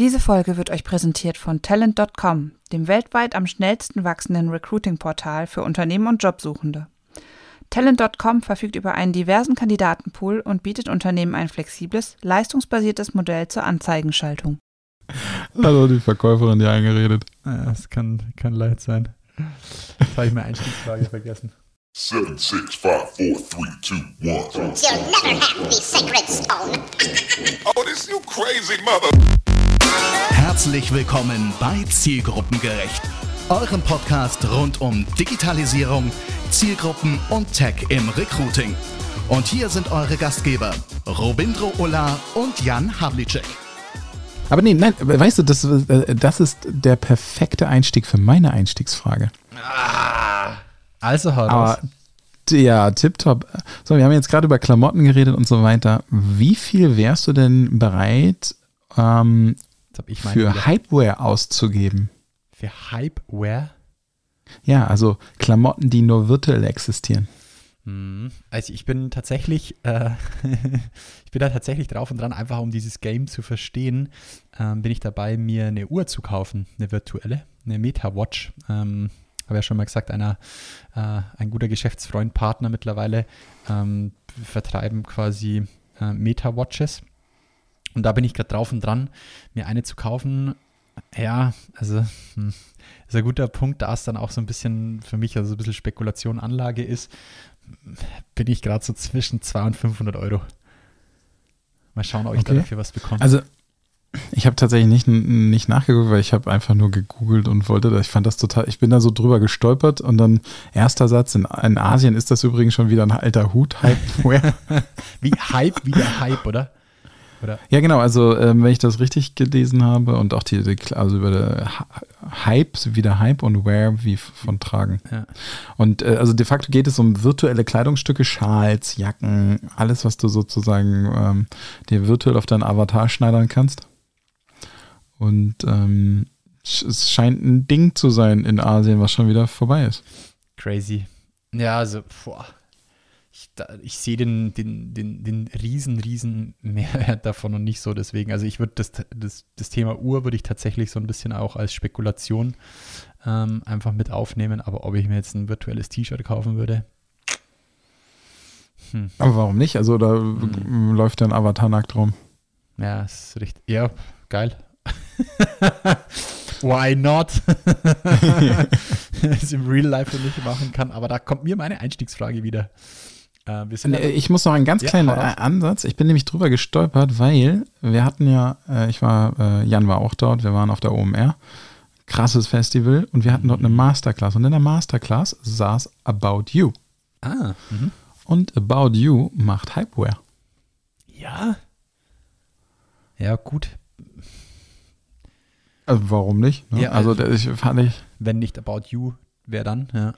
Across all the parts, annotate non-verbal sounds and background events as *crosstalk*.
Diese Folge wird euch präsentiert von Talent.com, dem weltweit am schnellsten wachsenden Recruiting-Portal für Unternehmen und Jobsuchende. Talent.com verfügt über einen diversen Kandidatenpool und bietet Unternehmen ein flexibles, leistungsbasiertes Modell zur Anzeigenschaltung. Also die Verkäuferin, die eingeredet. Ja, das kann, kann leid sein. Jetzt habe ich meine Einstiegsfrage vergessen. Seven, six, five, four, three, two, one. You'll never have the sacred stone. Oh, this you crazy mother. Herzlich willkommen bei Zielgruppengerecht, eurem Podcast rund um Digitalisierung, Zielgruppen und Tech im Recruiting. Und hier sind eure Gastgeber Robindro Ulla und Jan Havlicek. Aber nee, nein, weißt du, das, äh, das ist der perfekte Einstieg für meine Einstiegsfrage. Also hau. Aber ja, tipptopp. So, wir haben jetzt gerade über Klamotten geredet und so weiter. Wie viel wärst du denn bereit ähm, Jetzt hab ich meine für wieder. Hypeware auszugeben? Für Hypeware? Ja, also Klamotten, die nur virtuell existieren. Hm. Also ich bin tatsächlich, äh, *laughs* ich bin da tatsächlich drauf und dran, einfach um dieses Game zu verstehen, ähm, bin ich dabei, mir eine Uhr zu kaufen, eine virtuelle, eine Meta-Watch. Ähm, habe ja schon mal gesagt, einer, äh, ein guter Geschäftsfreund, Partner mittlerweile, ähm, vertreiben quasi äh, Meta-Watches. Und da bin ich gerade drauf und dran, mir eine zu kaufen. Ja, also hm, ist ein guter Punkt, da es dann auch so ein bisschen für mich, also so ein bisschen Spekulation, Anlage ist, bin ich gerade so zwischen 200 und 500 Euro. Mal schauen, ob ich Okay. da dafür was bekomme. Also ich habe tatsächlich nicht, nicht nachgeguckt, weil ich habe einfach nur gegoogelt und wollte, ich fand das total, ich bin da so drüber gestolpert und dann erster Satz, in, in Asien ist das übrigens schon wieder ein alter Hut, Hypeware. *laughs* Wie Hype, wie der Hype, oder? Oder? Ja, genau. Also, ähm, wenn ich das richtig gelesen habe und auch die, die also über Hype wie der Hype und Wear wie von Tragen. Ja. Und äh, also de facto geht es um virtuelle Kleidungsstücke, Schals, Jacken, alles, was du sozusagen ähm, dir virtuell auf deinen Avatar schneidern kannst. Und ähm, es scheint ein Ding zu sein in Asien, was schon wieder vorbei ist. Crazy. Ja, also, boah. Ich, da, ich sehe den, den, den, den riesen, riesen Mehrwert davon und nicht so deswegen. Also ich würde das, das, das Thema Uhr würde ich tatsächlich so ein bisschen auch als Spekulation ähm, einfach mit aufnehmen. Aber ob ich mir jetzt ein virtuelles T-Shirt kaufen würde, hm. Aber warum nicht? Also da m- läuft dein Avatar nackt rum. Ja, ist richtig. Ja, geil. *laughs* Why not? *laughs* *laughs* es im Real Life nicht machen kann. Aber da kommt mir meine Einstiegsfrage wieder. Äh, aber- Ich muss noch einen ganz Ja, kleinen äh, Ansatz. Ich bin nämlich drüber gestolpert, weil wir hatten ja, äh, ich war, äh, Jan war auch dort, wir waren auf der OMR. Krasses Festival und wir hatten dort eine Masterclass. Und in der Masterclass saß About You. ah, mhm. Und About You macht Hypeware. ja. Ja, gut. Also warum nicht? Ne? Ja, also also- ich fand ich, Wenn nicht About You, wer dann? Ja.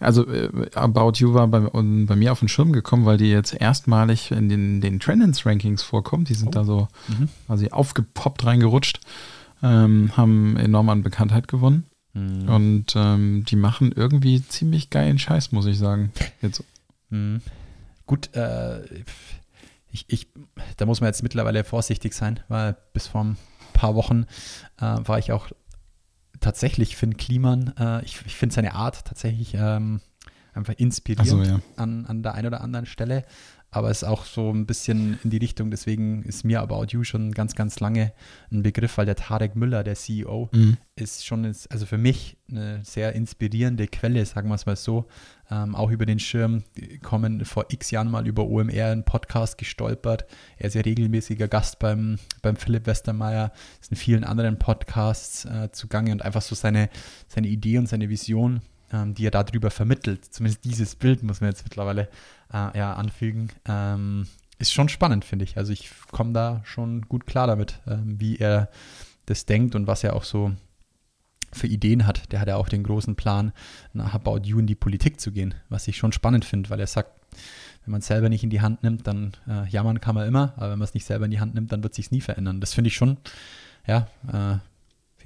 Also äh, About You war bei, und bei mir auf den Schirm gekommen, weil die jetzt erstmalig in den, den Trendens Rankings vorkommen. Die sind Oh. da so Mhm. quasi aufgepoppt reingerutscht, ähm, haben enorm an Bekanntheit gewonnen. Mhm. Und ähm, die machen irgendwie ziemlich geilen Scheiß, muss ich sagen. Jetzt, Mhm. Gut, äh, ich, ich, da muss man jetzt mittlerweile vorsichtig sein, weil bis vor ein paar Wochen äh, war ich auch tatsächlich Finn Kliman, äh, ich, ich finde seine Art tatsächlich ähm, einfach inspirierend Achso, ja. an, an der einen oder anderen Stelle. Aber es ist auch so ein bisschen in die Richtung, deswegen ist mir About You schon ganz, ganz lange ein Begriff, weil der Tarek Müller, der CEO, Mhm. ist schon, also für mich eine sehr inspirierende Quelle, sagen wir es mal so. Ähm, auch über den Schirm kommen vor x Jahren mal über OMR einen Podcast gestolpert. Er ist ja regelmäßiger Gast beim, beim Philipp Westermeier, ist in vielen anderen Podcasts äh, zugange und einfach so seine, seine Idee und seine Vision, ähm, die er darüber vermittelt, zumindest dieses Bild muss man jetzt mittlerweile äh, ja, anfügen, ähm, ist schon spannend, finde ich. Also ich komme da schon gut klar damit, ähm, wie er das denkt und was er auch so für Ideen hat. Der hat ja auch den großen Plan, nach About You in die Politik zu gehen, was ich schon spannend finde, weil er sagt, wenn man es selber nicht in die Hand nimmt, dann äh, jammern kann man immer, aber wenn man es nicht selber in die Hand nimmt, dann wird sich nie verändern. Das finde ich schon, ja, äh,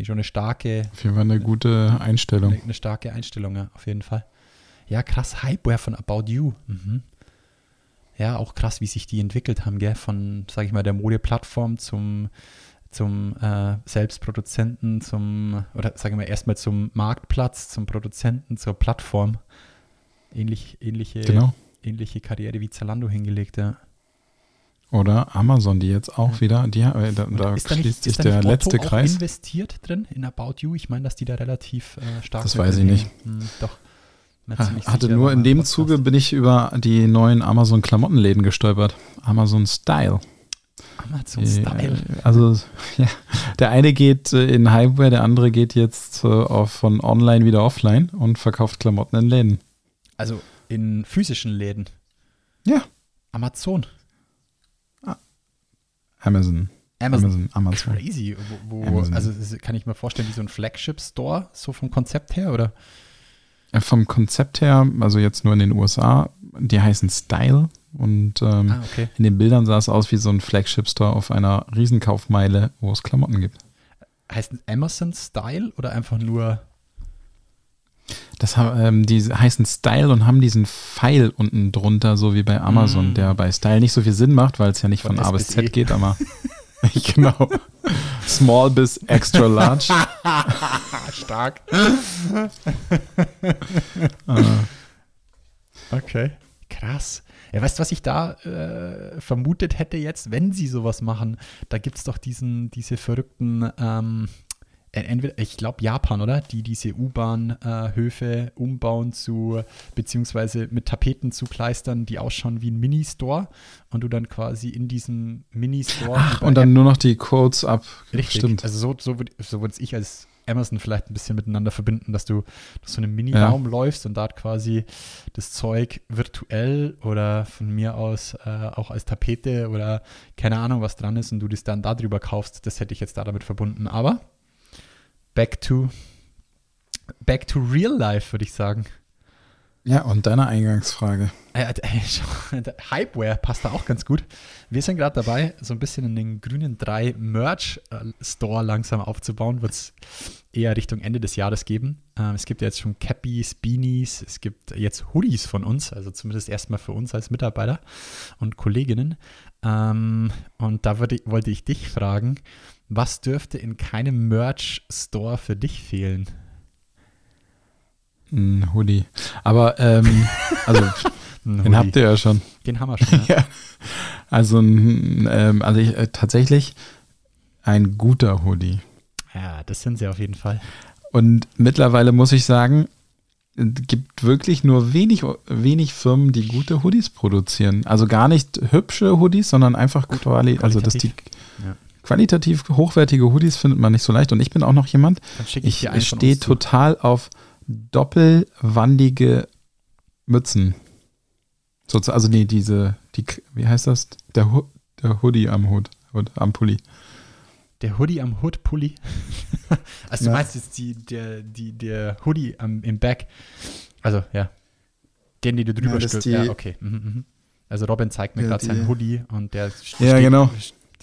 finde ich schon eine starke, Auf jeden Fall eine gute Einstellung. eine, eine starke Einstellung, ja, auf jeden Fall. Ja, krass, Hypeware von About You. Mhm. Ja, auch krass, wie sich die entwickelt haben, gell? Von, sag ich mal, der Modeplattform zum, zum äh, Selbstproduzenten, zum, oder sagen wir erstmal zum Marktplatz, zum Produzenten, zur Plattform. Ähnlich, ähnliche, Genau. ähnliche Karriere wie Zalando hingelegt, ja. Oder Amazon, die jetzt auch Ja. wieder, die, äh, da, da ist schließt nicht, sich der Otto letzte Kreis. investiert drin in About You? Ich meine, dass die da relativ äh, stark Das weiß ich nicht. Hm, doch. Ziemlich Hatte sicher, nur in dem Podcast. Zuge bin ich über die neuen Amazon-Klamottenläden gestolpert. Amazon Style. Amazon Die, Style. äh, Also, *laughs* ja, der eine geht äh, in Hypeware, der andere geht jetzt äh, von online wieder offline und verkauft Klamotten in Läden. Also in physischen Läden. Ja. Amazon. Amazon. Amazon. Amazon. Amazon. Crazy. Wo, wo, Amazon. also das kann ich mir vorstellen, wie so ein Flagship-Store, so vom Konzept her, oder? Äh, Vom Konzept her, also jetzt nur in den USA, die heißen Style und ähm, Ah, okay. in den Bildern sah es aus wie so ein Flagship-Store auf einer Riesenkaufmeile, wo es Klamotten gibt. Heißt es Amazon Style oder einfach nur Das haben, ähm, die heißen Style und haben diesen Pfeil unten drunter, so wie bei Amazon, Mm. der bei Style nicht so viel Sinn macht, weil es ja nicht Von von, A bis. Z geht, aber *laughs* *laughs* genau. Small bis extra large. *laughs* stark. Äh, Okay. Krass. Ja, weißt du, was ich da äh, vermutet hätte jetzt, wenn sie sowas machen? Da gibt es doch diesen, diese verrückten, ähm, äh, entweder, ich glaube Japan, oder? Die diese U-Bahn-Höfe umbauen zu, beziehungsweise mit Tapeten zu kleistern, die ausschauen wie ein Mini-Store und du dann quasi in diesem Mini-Store. Ach, und dann App- nur noch die Codes ab. Richtig. Stimmt. Also so, so würde so würd ich als Amazon vielleicht ein bisschen miteinander verbinden, dass du durch so einen Mini-Raum läufst und dort quasi das Zeug virtuell oder von mir aus äh, auch als Tapete oder keine Ahnung was dran ist und du das dann darüber kaufst. Das hätte ich jetzt da damit verbunden. Aber back to back to real life, würde ich sagen. Ja, und deine Eingangsfrage. Äh, äh, der Hypeware passt da auch ganz gut. Wir sind gerade dabei, so ein bisschen in den grünen 3 Merch-Store langsam aufzubauen. Wird es eher Richtung Ende des Jahres geben. Ähm, es gibt ja jetzt schon Cappies, Beanies, es gibt jetzt Hoodies von uns, also zumindest erstmal für uns als Mitarbeiter und Kolleginnen. Ähm, und da würde, wollte ich dich fragen, was dürfte in keinem Merch-Store für dich fehlen? Ein Hoodie. Aber, ähm, *laughs* also, den habt ihr ja schon. Den haben wir schon. Ne? *laughs* Ja. Also, ähm, also ich, äh, tatsächlich ein guter Hoodie. ja, das sind sie auf jeden Fall. Und mittlerweile muss ich sagen, es gibt wirklich nur wenig, wenig Firmen, die gute Hoodies produzieren. Also gar nicht hübsche Hoodies, sondern einfach quali also dass die Ja. Qualitativ hochwertige Hoodies findet man nicht so leicht. Und ich bin auch noch jemand, ich, ich stehe zu. total auf doppelwandige Mützen. So, also nee, diese, die, wie heißt das? Der, der Hoodie am Hut, am Pulli. Der Hoodie am Hood-Pulli. *laughs* also du Ja. meinst jetzt die, der, die, der Hoodie am, im Back. Also, ja. Den, den du drüber Ja, stülpst. Ja, okay. Mhm, mhm. Also Robin zeigt mir Ja, gerade seinen Hoodie und der st- Ja, genau.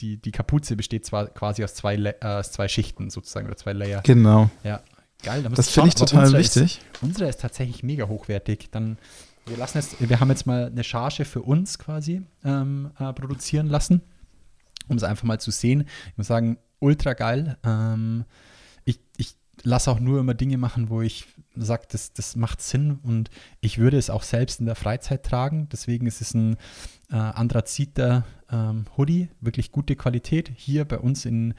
Die, die Kapuze besteht zwar quasi aus zwei, Le- äh, aus zwei Schichten sozusagen oder zwei Layer. Genau. Ja, geil. Das finde ich total unsere wichtig. Ist, unsere ist tatsächlich mega hochwertig. Dann, wir lassen jetzt, wir haben jetzt mal eine Charge für uns quasi ähm, äh, produzieren lassen, um es einfach mal zu sehen. Ich muss sagen, ultra geil. Ähm, ich, ich lasse auch nur immer Dinge machen, wo ich sage, das, das macht Sinn und ich würde es auch selbst in der Freizeit tragen. Deswegen ist es ein äh, Anthraziter ähm, Hoodie, wirklich gute Qualität. Hier bei uns in,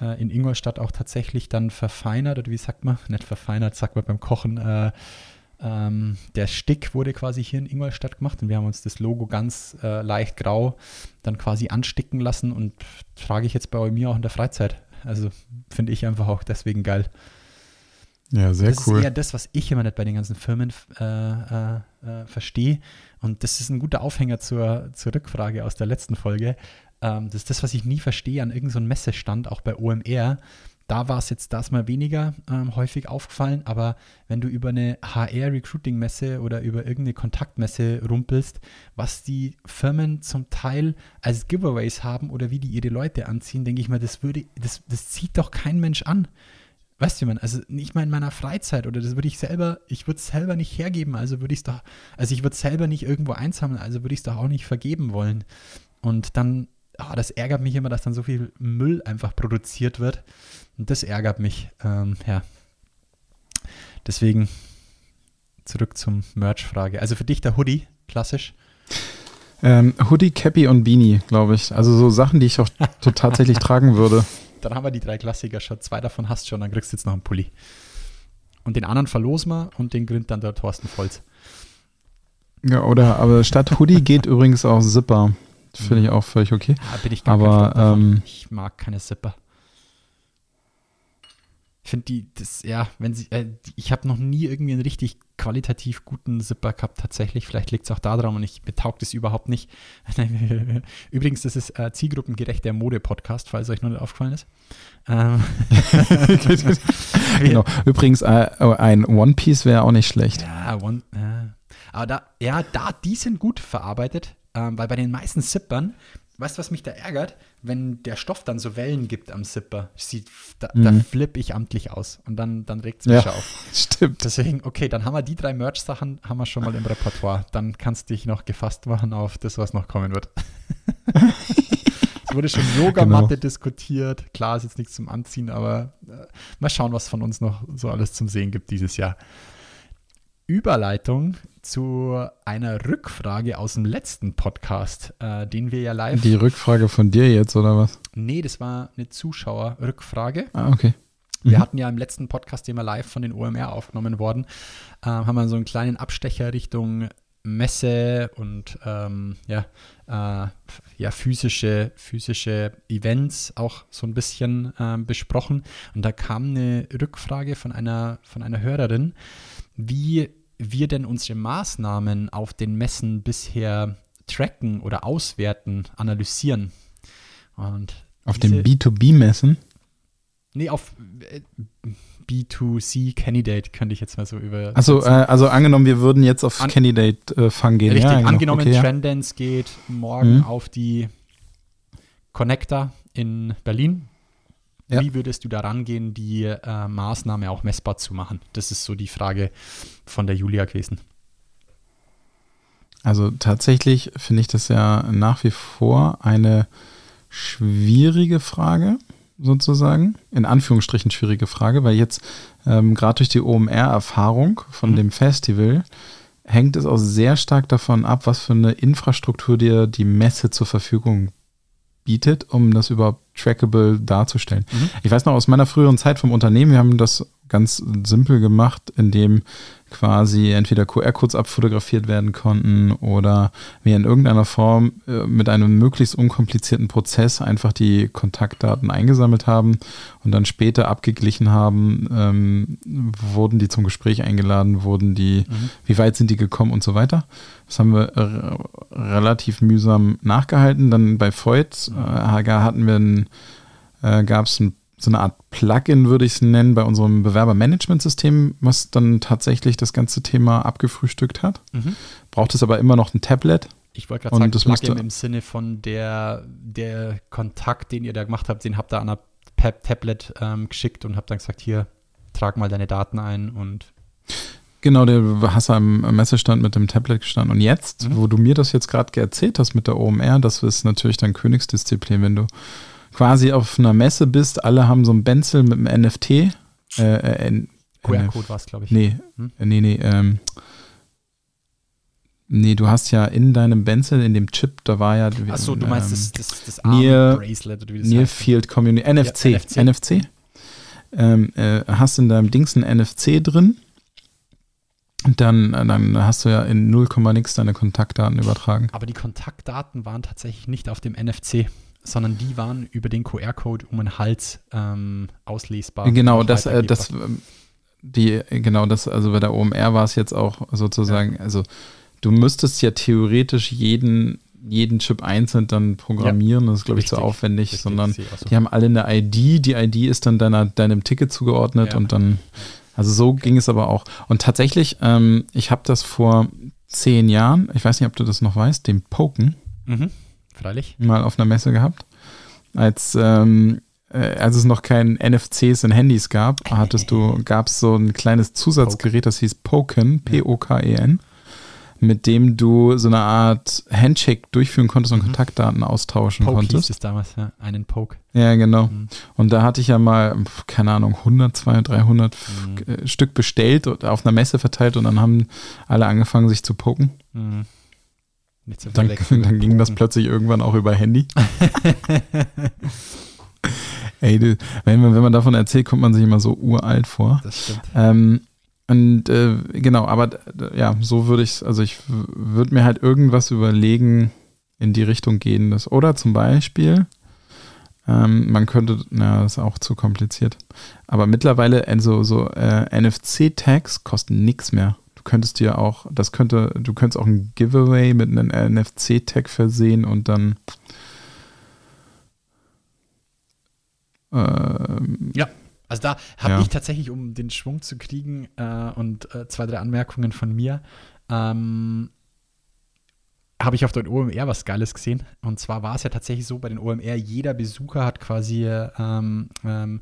äh, in Ingolstadt auch tatsächlich dann verfeinert, oder wie sagt man? Nicht verfeinert, sagt man beim Kochen. Äh, ähm, der Stick wurde quasi hier in Ingolstadt gemacht und wir haben uns das Logo ganz äh, leicht grau dann quasi ansticken lassen und trage ich jetzt bei mir auch in der Freizeit. Also finde ich einfach auch deswegen geil. Ja, sehr das cool. ist eher das, was ich immer nicht bei den ganzen Firmen äh, äh, äh, verstehe. Und das ist ein guter Aufhänger zur, zur Rückfrage aus der letzten Folge. Ähm, das ist das, was ich nie verstehe an irgendeinem so Messestand, auch bei OMR. Da war es jetzt das mal weniger ähm, häufig aufgefallen, aber wenn du über eine HR-Recruiting-Messe oder über irgendeine Kontaktmesse rumpelst, was die Firmen zum Teil als Giveaways haben oder wie die ihre Leute anziehen, denke ich mir, das würde, das, das zieht doch kein Mensch an. Weißt du, man, also nicht mal in meiner Freizeit oder das würde ich selber, ich würde es selber nicht hergeben, also würde ich es doch, also ich würde es selber nicht irgendwo einsammeln, also würde ich es doch auch nicht vergeben wollen. Und dann ah, das ärgert mich immer, dass dann so viel Müll einfach produziert wird. Und das ärgert mich. Ähm, ja. Deswegen zurück zum Merch-Frage. Also für dich der Hoodie, klassisch. Ähm, Hoodie, Cappy und Beanie, glaube ich. Also so Sachen, die ich auch *laughs* tatsächlich tragen würde. Dann haben wir die drei Klassiker schon. Zwei davon hast du schon, dann kriegst du jetzt noch einen Pulli. Und den anderen verlosen wir und den grinnt dann der Thorsten Volz. Ja, oder, aber statt Hoodie geht übrigens auch Zipper. Finde ich auch völlig okay. Ja, bin ich gar Aber, kein ähm, ich mag keine Zipper. Ich finde die, das, ja, wenn sie, äh, ich habe noch nie irgendwie einen richtig qualitativ guten Zipper gehabt, tatsächlich. Vielleicht liegt es auch daran und ich, mir taugt es überhaupt nicht. *laughs* Übrigens, das ist äh, zielgruppengerecht der Mode-Podcast, falls euch noch nicht aufgefallen ist. Ähm, *laughs* genau. Übrigens, äh, ein One Piece wäre auch nicht schlecht. Ja, one, ja. aber da, ja, da, die sind gut verarbeitet, ähm, weil bei den meisten Zippern, weißt du, was mich da ärgert? Wenn der Stoff dann so Wellen gibt am Zipper, sieht, da, da flippe ich amtlich aus und dann, dann regt es mich Ja. auf. *laughs* Stimmt. Deswegen, okay, dann haben wir die drei Merch-Sachen, haben wir schon mal im Repertoire. Dann kannst du dich noch gefasst machen auf das, was noch kommen wird. *laughs* es wurde schon Yogamatte Genau. diskutiert. Klar, ist jetzt nichts zum Anziehen, aber äh, mal schauen, was von uns noch so alles zum Sehen gibt dieses Jahr. Überleitung zu einer Rückfrage aus dem letzten Podcast, äh, den wir ja live. Die Rückfrage von dir jetzt, oder was? nee, das war eine Zuschauerrückfrage. Ah, okay. Wir Mhm. hatten ja im letzten Podcast, den wir live von den OMR aufgenommen worden, äh, haben wir so einen kleinen Abstecher Richtung Messe und ähm, ja, äh, ja, physische, physische Events auch so ein bisschen ähm, besprochen. Und da kam eine Rückfrage von einer, von einer Hörerin, wie wir denn unsere Maßnahmen auf den Messen bisher tracken oder auswerten, analysieren. Und Auf den B2B-Messen? Nee, auf äh, B2C Candidate könnte ich jetzt mal so über. Achso, äh, also angenommen, wir würden jetzt auf An- Candidate-Fang gehen. Richtig, ja, genau. angenommen, okay, ja. Trendance geht morgen Mhm. auf die Connector in Berlin. Ja. Wie würdest du da rangehen, die äh, Maßnahme auch messbar zu machen? Das ist so die Frage von der Julia gewesen. Also tatsächlich finde ich das ja nach wie vor eine schwierige Frage, sozusagen. In Anführungsstrichen schwierige Frage, weil jetzt ähm, gerade durch die OMR-Erfahrung von Mhm. dem Festival hängt es auch sehr stark davon ab, was für eine Infrastruktur dir die Messe zur Verfügung bietet, um das überhaupt trackable darzustellen. Mhm. Ich weiß noch aus meiner früheren Zeit vom Unternehmen, wir haben das ganz simpel gemacht, indem quasi entweder QR-Codes abfotografiert werden konnten oder wir in irgendeiner Form äh, mit einem möglichst unkomplizierten Prozess einfach die Kontaktdaten eingesammelt haben und dann später abgeglichen haben, ähm, wurden die zum Gespräch eingeladen, wurden die, wie weit sind die gekommen und so weiter. Das haben wir äh, relativ mühsam nachgehalten. Dann bei Voigt äh, hatten wir ein, äh, gab es ein so eine Art Plugin, würde ich es nennen, bei unserem Bewerbermanagementsystem, was dann tatsächlich das ganze Thema abgefrühstückt hat. Mhm. Braucht es aber immer noch ein Tablet. Ich wollte gerade sagen, das Plugin im Sinne von der, der Kontakt, den ihr da gemacht habt, den habt ihr an einer Pep Tablet ähm, geschickt und habt dann gesagt, hier, trag mal deine Daten ein und Genau, der hast du am Messestand mit dem Tablet gestanden. Und jetzt, Mhm. wo du mir das jetzt gerade erzählt hast mit der OMR, das ist natürlich dann Königsdisziplin, wenn du quasi auf einer Messe bist, alle haben so ein Benzel mit einem NFT. Äh, äh, QR-Code war es, glaube ich. Nee, Hm? äh, nee, nee, ähm, nee, du hast ja in deinem Benzel, in dem Chip, da war ja Achso, du meinst ähm, das, das, das Near- Arm-Bracelet oder wie das Near heißt. Field Community, NFC, Ja, NFC. NFC. Ähm, äh, hast in deinem Dings ein NFC drin. Und dann, äh, dann hast du ja in 0, nix deine Kontaktdaten übertragen. Aber die Kontaktdaten waren tatsächlich nicht auf dem NFC, sondern die waren über den QR-Code um den Hals ähm, auslesbar. Genau, das, äh, das, die, genau, das, also bei der OMR war es jetzt auch sozusagen, also du müsstest ja theoretisch jeden, jeden Chip einzeln dann programmieren, das ist, glaube ich, zu Richtig, aufwendig, richtig, sondern so. die haben alle eine ID, die ID ist dann deiner, deinem Ticket zugeordnet Ja. und dann, also so ging es aber auch. Und tatsächlich, ähm, ich habe das vor zehn Jahren, ich weiß nicht, ob du das noch weißt, dem Poken Mhm, freilich. mal auf einer Messe gehabt. Als, ähm, äh, als es noch kein NFCs in Handys gab, hattest du, gab es so ein kleines Zusatzgerät, das hieß Poken, P-O-K-E-N. mit dem du so eine Art Handshake durchführen konntest und Kontaktdaten austauschen Poke hieß konntest. es damals, ja. Einen Poke. Ja, genau. Mhm. Und da hatte ich ja mal, keine Ahnung, 100, 200, 300 f- Mhm. äh, Stück bestellt und auf einer Messe verteilt und dann haben alle angefangen, sich zu poken. Mhm. Nicht zu Dann, dann ging das plötzlich irgendwann auch über Handy. *laughs* Ey, du, wenn, man, wenn man davon erzählt, kommt man sich immer so uralt vor. Das stimmt. Ähm, und äh, genau, aber ja, so würde ich also ich würde mir halt irgendwas überlegen, in die Richtung gehen. Das, oder zum Beispiel, ähm, man könnte, na, das ist auch zu kompliziert. Aber mittlerweile, also so äh, NFC-Tags kosten nichts mehr. Du könntest dir auch, das könnte, du könntest auch ein Giveaway mit einem NFC-Tag versehen und dann ähm, Also da habe Ja. ich tatsächlich, um den Schwung zu kriegen äh, und äh, zwei, drei Anmerkungen von mir, ähm, habe ich auf den OMR was Geiles gesehen. Und zwar war es ja tatsächlich so bei den OMR, jeder Besucher hat quasi ähm, ähm,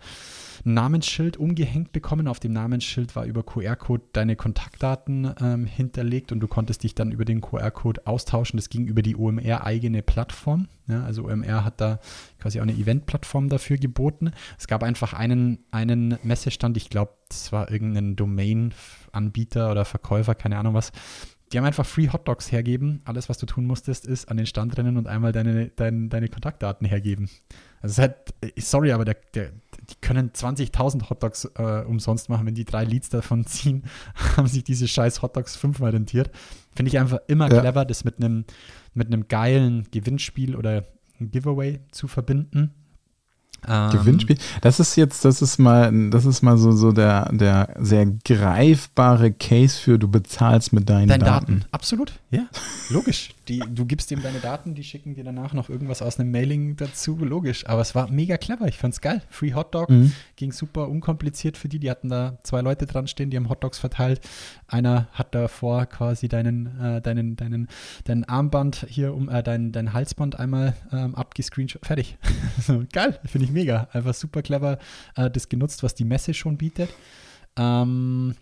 ein Namensschild umgehängt bekommen. Auf dem Namensschild war über QR-Code deine Kontaktdaten ähm, hinterlegt und du konntest dich dann über den QR-Code austauschen. Das ging über die OMR-eigene Plattform. Ja, also OMR hat da quasi auch eine Event-Plattform dafür geboten. Es gab einfach einen, einen Messestand, ich glaube, das war irgendein Domain-Anbieter oder Verkäufer, keine Ahnung was. Die haben einfach Free Hot Dogs hergeben. Alles, was du tun musstest, ist an den Stand rennen und einmal deine, dein, deine Kontaktdaten hergeben. Also es äh, sorry, aber der, der, die können 20.000 Hot Dogs äh, umsonst machen. Wenn die drei Leads davon *laughs* ziehen, haben sich diese scheiß Hot Dogs fünfmal rentiert. Finde ich einfach immer Ja. clever, das mit einem mit einem geilen Gewinnspiel oder Giveaway zu verbinden. Ähm, Gewinnspiel. Das ist jetzt, das ist mal, das ist mal so, so der, der sehr greifbare Case für du bezahlst mit deinen Deine Daten. Daten. Absolut, ja. Logisch. Die, du gibst dem deine Daten, die schicken dir danach noch irgendwas aus einem Mailing dazu. Logisch. Aber es war mega clever. Ich fand's geil. Free Hot Dog. Mhm. Ging super unkompliziert für die. Die hatten da zwei Leute dran stehen, die haben Hot Dogs verteilt. Einer hat davor quasi deinen, äh, deinen, deinen, dein Armband hier um, äh, dein, dein Halsband einmal ähm, abgescreenshot. Fertig. *laughs* so, geil. Finde ich mega. Einfach super clever äh, das genutzt, was die Messe schon bietet. Ähm,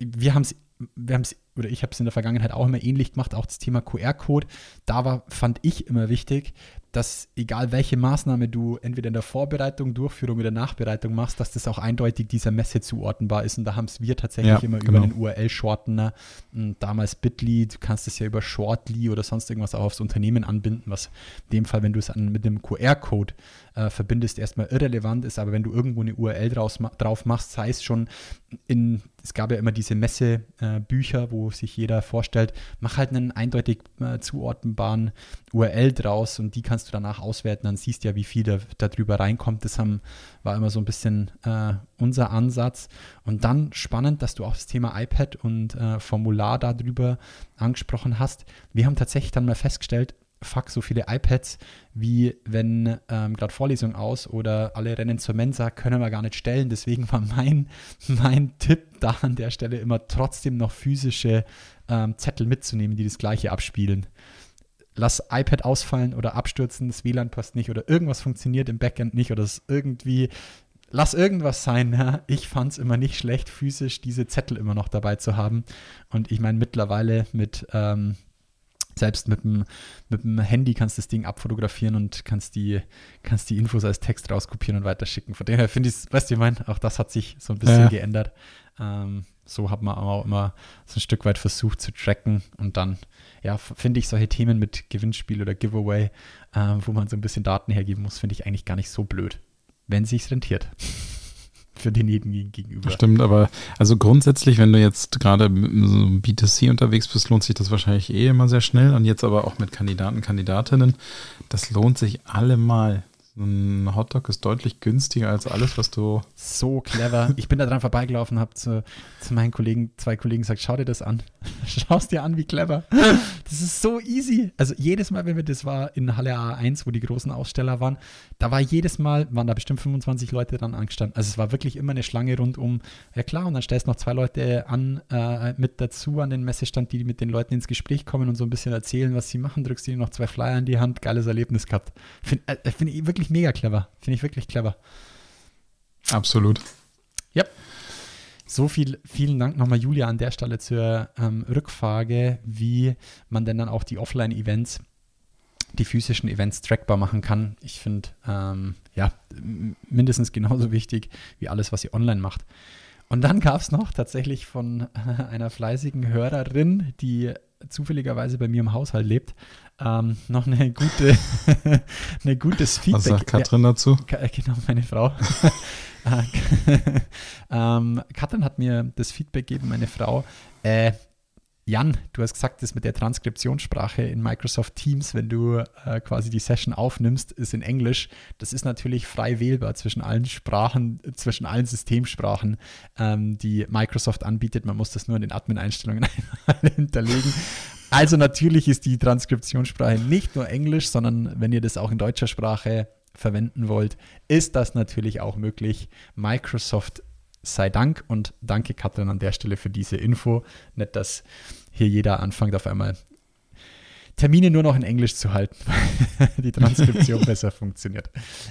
wir haben es, wir haben es, oder ich habe es in der Vergangenheit auch immer ähnlich gemacht, auch das Thema QR-Code. Da war, fand ich immer wichtig, dass egal welche Maßnahme du entweder in der Vorbereitung, Durchführung oder Nachbereitung machst, dass das auch eindeutig dieser Messe zuordnenbar ist. Und da haben es wir tatsächlich Ja, immer genau. über den URL-Shortener, m, damals Bitly, du kannst es ja über Shortly oder sonst irgendwas auch aufs Unternehmen anbinden, was in dem Fall, wenn du es an, mit dem QR-Code äh, verbindest, erstmal irrelevant ist. Aber wenn du irgendwo eine URL draus, drauf machst, sei es schon in, es gab ja immer diese Messebücher, äh, wo sich jeder vorstellt, mach halt einen eindeutig äh, zuordnenbaren URL draus und die kannst du danach auswerten, dann siehst du ja, wie viel da, da drüber reinkommt. Das haben, war immer so ein bisschen äh, unser Ansatz. Und dann spannend, dass du auch das Thema iPad und äh, Formular darüber angesprochen hast. Wir haben tatsächlich dann mal festgestellt, fuck, so viele iPads, wie wenn ähm, gerade Vorlesung aus oder alle rennen zur Mensa, können wir gar nicht stellen. Deswegen war mein, mein Tipp da an der Stelle immer trotzdem noch physische ähm, Zettel mitzunehmen, die das gleiche abspielen. Lass iPad ausfallen oder abstürzen, das WLAN passt nicht oder irgendwas funktioniert im Backend nicht oder es irgendwie lass irgendwas sein. Ja. Ich fand es immer nicht schlecht, physisch diese Zettel immer noch dabei zu haben. Und ich meine, mittlerweile mit, ähm, selbst mit dem, mit dem Handy kannst du das Ding abfotografieren und kannst die, kannst die Infos als Text rauskopieren und weiterschicken. Von daher finde ich es, weißt du, ich meine, auch das hat sich so ein bisschen Ja. geändert. Ähm, so hat man auch immer so ein Stück weit versucht zu tracken und dann, ja, finde ich solche Themen mit Gewinnspiel oder Giveaway, ähm, wo man so ein bisschen Daten hergeben muss, finde ich eigentlich gar nicht so blöd, wenn sich's rentiert. *laughs* Für denjenigen gegen- gegenüber. Stimmt, aber also grundsätzlich, wenn du jetzt gerade so einem B2C unterwegs bist, lohnt sich das wahrscheinlich eh immer sehr schnell. Und jetzt aber auch mit Kandidaten, Kandidatinnen, das lohnt sich allemal. Ein Hotdog ist deutlich günstiger als alles, was du. So clever. Ich bin da dran vorbeigelaufen, habe zu, zu meinen Kollegen, zwei Kollegen gesagt, schau dir das an. *laughs* Schau es dir an, wie clever. Das ist so easy. Also jedes Mal, wenn wir, das war in Halle A1, wo die großen Aussteller waren, da war jedes Mal, waren da bestimmt 25 Leute dran angestanden. Also es war wirklich immer eine Schlange rundum. Ja klar, und dann stellst du noch zwei Leute an, äh, mit dazu an den Messestand, die mit den Leuten ins Gespräch kommen und so ein bisschen erzählen, was sie machen, drückst ihnen noch zwei Flyer in die Hand, geiles Erlebnis gehabt. Finde äh, find ich wirklich mega clever. Finde ich wirklich clever. Absolut. Ja. So viel, vielen Dank nochmal, Julia, an der Stelle zur ähm, Rückfrage, wie man denn dann auch die Offline-Events, die physischen Events trackbar machen kann. Ich finde, ähm, ja, mindestens genauso wichtig wie alles, was ihr online macht. Und dann gab es noch tatsächlich von *laughs* einer fleißigen Hörerin, die zufälligerweise bei mir im Haushalt lebt, ähm, noch eine gute, *laughs* eine gutes Feedback. Was sagt Katrin dazu? Ka- äh, Genau, meine Frau. Äh, *laughs* *laughs* ähm, Katrin hat mir das Feedback gegeben, meine Frau. Äh, Jan, du hast gesagt, das mit der Transkriptionssprache in Microsoft Teams, wenn du äh, quasi die Session aufnimmst, ist in Englisch. Das ist natürlich frei wählbar zwischen allen Sprachen, zwischen allen Systemsprachen, ähm, die Microsoft anbietet. Man muss das nur in den Admin-Einstellungen *laughs* hinterlegen. Also natürlich ist die Transkriptionssprache nicht nur Englisch, sondern wenn ihr das auch in deutscher Sprache verwenden wollt, ist das natürlich auch möglich. Microsoft sei Dank und danke Katrin an der Stelle für diese Info. Nicht, dass hier jeder anfängt auf einmal Termine nur noch in Englisch zu halten, weil die Transkription *laughs* besser funktioniert.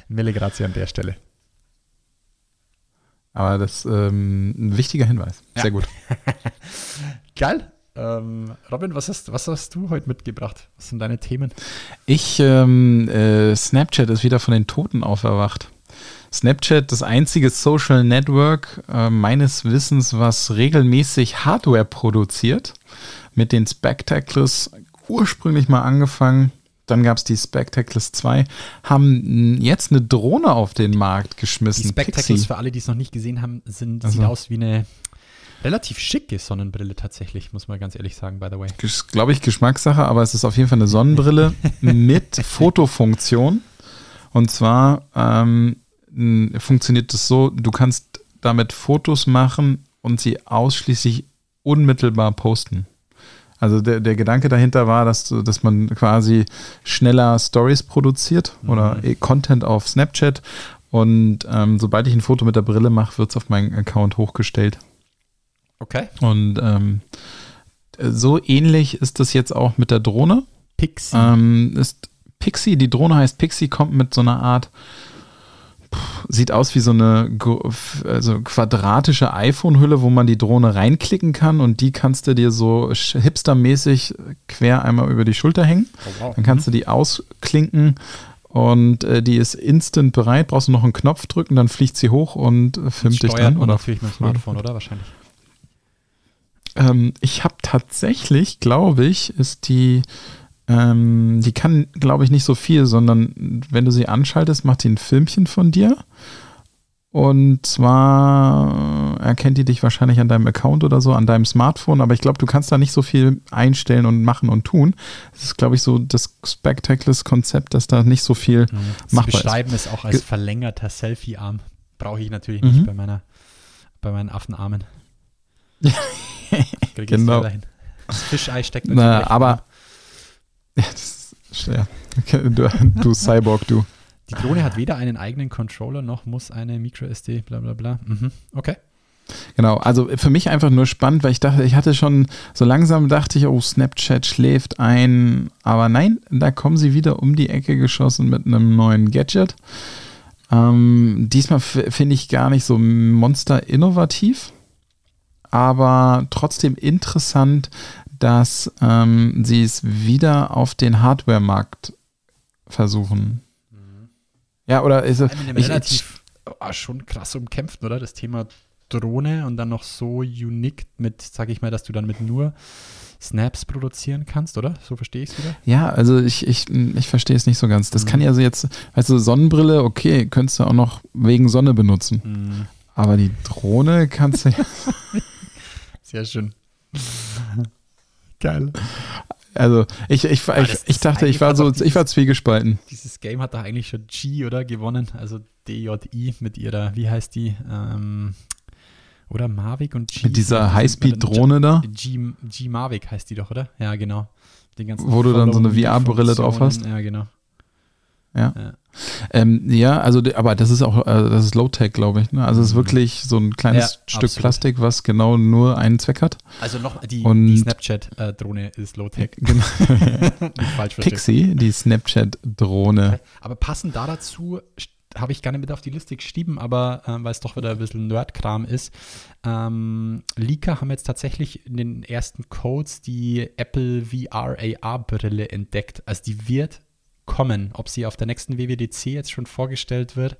Mille grazie an der Stelle. Aber das ist ähm, ein wichtiger Hinweis. Sehr gut. *laughs* Geil. Ähm, Robin, was hast, was hast du heute mitgebracht? Was sind deine Themen? Ich, ähm, äh, Snapchat ist wieder von den Toten auferwacht. Snapchat, das einzige Social Network äh, meines Wissens, was regelmäßig Hardware produziert. Mit den Spectacles ursprünglich mal angefangen. Dann gab es die Spectacles 2, haben jetzt eine Drohne auf den Markt geschmissen. Die Spectacles, Pixie. für alle, die es noch nicht gesehen haben, sind, Also. sieht aus wie eine relativ schicke Sonnenbrille tatsächlich, muss man ganz ehrlich sagen, by the way. glaube ich, Geschmackssache, aber es ist auf jeden Fall eine Sonnenbrille *laughs* mit Fotofunktion. Und zwar ähm, funktioniert es so, du kannst damit Fotos machen und sie ausschließlich unmittelbar posten. Also der, der Gedanke dahinter war, dass, du, dass man quasi schneller Stories produziert oder eh Content auf Snapchat. Und ähm, sobald ich ein Foto mit der Brille mache, wird es auf meinen Account hochgestellt. Okay. Und ähm, so ähnlich ist das jetzt auch mit der Drohne. Pixie. Ähm, ist Pixie, die Drohne heißt Pixie, kommt mit so einer Art, pff, sieht aus wie so eine also quadratische iPhone-Hülle, wo man die Drohne reinklicken kann und die kannst du dir so hipstermäßig quer einmal über die Schulter hängen. Oh, wow. Dann kannst du die ausklinken und äh, die ist instant bereit. Brauchst du noch einen Knopf drücken, dann fliegt sie hoch und äh, filmt dich dann. Oder natürlich mit dem Smartphone, oder? Wahrscheinlich. ähm, ich habe tatsächlich, glaube ich, ist die, ähm, die kann, glaube ich, nicht so viel, sondern wenn du sie anschaltest, macht die ein Filmchen von dir. Und zwar erkennt die dich wahrscheinlich an deinem Account oder so, an deinem Smartphone, aber ich glaube, du kannst da nicht so viel einstellen und machen und tun. Das ist, glaube ich, so das Spectacles-Konzept, dass da nicht so viel Sie machbar ist. beschreiben es auch als Ge- verlängerter Selfie-Arm. Brauche ich natürlich Mhm. nicht bei meiner, bei meinen Affenarmen. *laughs* Krieg ich Genau. Das Fischei steckt Na, natürlich. aber *laughs* ja, das ist schwer. Okay, Du, du Cyborg, du. Die Drohne hat weder einen eigenen Controller noch muss eine MicroSD, bla bla bla. Mhm. Okay. Genau, also für mich einfach nur spannend, weil ich dachte, ich hatte schon so langsam dachte ich, oh, Snapchat schläft ein, aber nein, da kommen sie wieder um die Ecke geschossen mit einem neuen Gadget. Ähm, diesmal finde ich gar nicht so monster innovativ, aber trotzdem interessant, dass ähm, sie es wieder auf den Hardware-Markt versuchen. Ja, oder ist es, ich, ich, relativ oh, schon krass umkämpft, oder? Das Thema Drohne und dann noch so unique mit, sag ich mal, dass du dann mit nur Snaps produzieren kannst, oder? So verstehe ich es wieder. Ja, also ich, ich, ich verstehe es nicht so ganz. Das kann ja so jetzt, weißt du, Sonnenbrille, okay, könntest du auch noch wegen Sonne benutzen. Mhm. Aber die Drohne kannst du ja, *laughs* Sehr schön. Geil. also ich, ich, ich, ich das dachte, ich war so, doch ich war zwiegespalten. Dieses Game hat doch eigentlich schon G, oder? Gewonnen. Also DJI mit ihrer, wie heißt die? Ähm, oder Mavic und G. Mit dieser Highspeed-Drohne da, G, G Mavic heißt die doch, oder? Ja, genau. Wo du dann so eine. VR-Brille drauf hast? Ja, genau. Ja. Ja. Ähm, ja, also, aber das ist auch, äh, das ist Low-Tech, glaube ich. Ne? Also es ist wirklich so ein kleines Ja, Stück absolut. Plastik, was genau nur einen Zweck hat. Also noch, die, die Snapchat-Drohne ist Low-Tech. *laughs* Genau. *laughs* Falsch. Pixie, die Snapchat-Drohne. Aber passen da dazu habe ich gar nicht mit auf die Liste geschrieben, aber ähm, weil es doch wieder ein bisschen Nerdkram ist. Ähm, Leaker haben jetzt tatsächlich in den ersten Codes die Apple VR AR-Brille entdeckt. Also die wird kommen. Ob sie auf der nächsten WWDC jetzt schon vorgestellt wird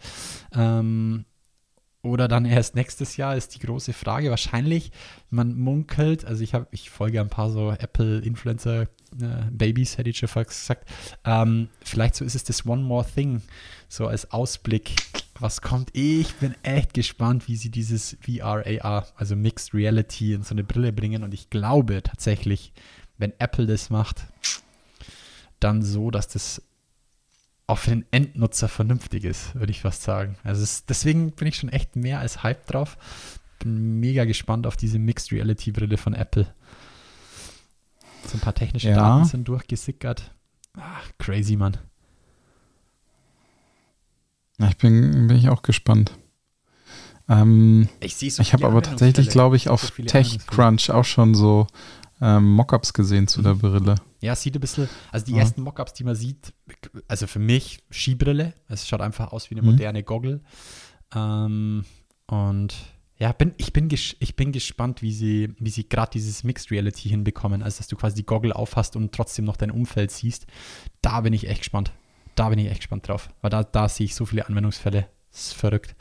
ähm, oder dann erst nächstes Jahr, ist die große Frage. Wahrscheinlich, man munkelt, also ich habe, ich folge ein paar so Apple-Influencer, äh, Babys, hätte ich schon fast gesagt. Ähm, vielleicht so ist es das One More Thing, so als Ausblick, was kommt. Ich bin echt gespannt, wie sie dieses VR, AR, also Mixed Reality in so eine Brille bringen. Und ich glaube tatsächlich, wenn Apple das macht, dann so, dass das auch für den Endnutzer vernünftig ist, würde ich fast sagen. Also es, deswegen bin ich schon echt mehr als Hype drauf. Bin mega gespannt auf diese Mixed Reality Brille von Apple. So ein paar technische Ja. Daten sind durchgesickert. Ach, crazy, Mann. Ich bin, bin ich auch gespannt. Ähm, Ich sehe so ich habe aber tatsächlich, glaube ich, So auf Anwendungsfälle. TechCrunch auch schon so ähm, Mockups gesehen zu der Brille. Ja, sieht ein bisschen, also die Ja. ersten Mockups, die man sieht, also für mich Skibrille. Es schaut einfach aus wie eine Mhm. moderne Goggle. Ähm, und ja, bin, ich, bin ich bin gespannt, wie sie, wie sie gerade dieses Mixed Reality hinbekommen. Also, dass du quasi die Goggle aufhast und trotzdem noch dein Umfeld siehst. Da bin ich echt gespannt. Da bin ich echt gespannt drauf. Weil da, da sehe ich so viele Anwendungsfälle. Das ist verrückt.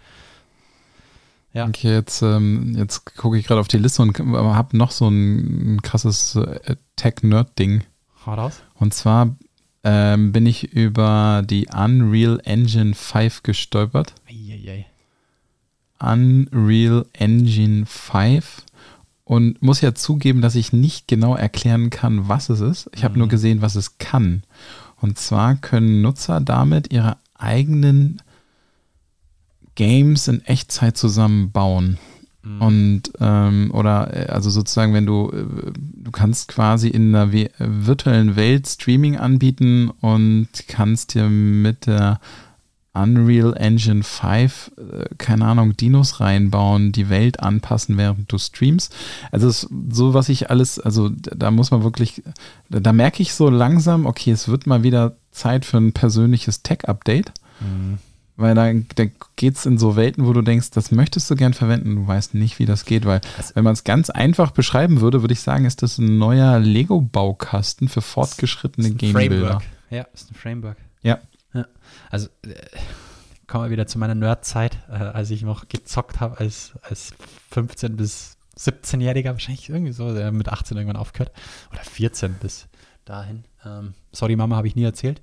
Ja. Okay, jetzt, ähm, jetzt gucke ich gerade auf die Liste und habe noch so ein, ein krasses äh, Tech-Nerd-Ding. Hau raus. Und zwar ähm, bin ich über die Unreal Engine 5 gestolpert. Eieiei. Unreal Engine 5 und muss ja zugeben, dass ich nicht genau erklären kann, was es ist. Ich habe nur gesehen, was es kann. Und zwar können Nutzer damit ihre eigenen Games in Echtzeit zusammenbauen. Und ähm, oder äh, also sozusagen, wenn du äh, du kannst quasi in einer virtuellen Welt Streaming anbieten und kannst dir mit der Unreal Engine 5, äh, keine Ahnung, Dinos reinbauen, die Welt anpassen, während du streamst. Also so was ich alles, also da muss man wirklich, da, da merke ich so langsam, okay, es wird mal wieder Zeit für ein persönliches Tech-Update. Weil da, da geht es in so Welten, wo du denkst, das möchtest du gern verwenden, du weißt nicht, wie das geht, weil Also- wenn man es ganz einfach beschreiben würde, würde ich sagen, ist das ein neuer Lego-Baukasten für fortgeschrittene. Framework. Ja, ist ein Framework. Ja. Ja. Also, äh, kommen wir wieder zu meiner Nerd-Zeit, äh, als ich noch gezockt habe, als, als 15- bis 17-Jähriger, wahrscheinlich irgendwie so, der mit 18 irgendwann aufgehört. Oder 14 bis dahin. Ähm, sorry, Mama, habe ich nie erzählt.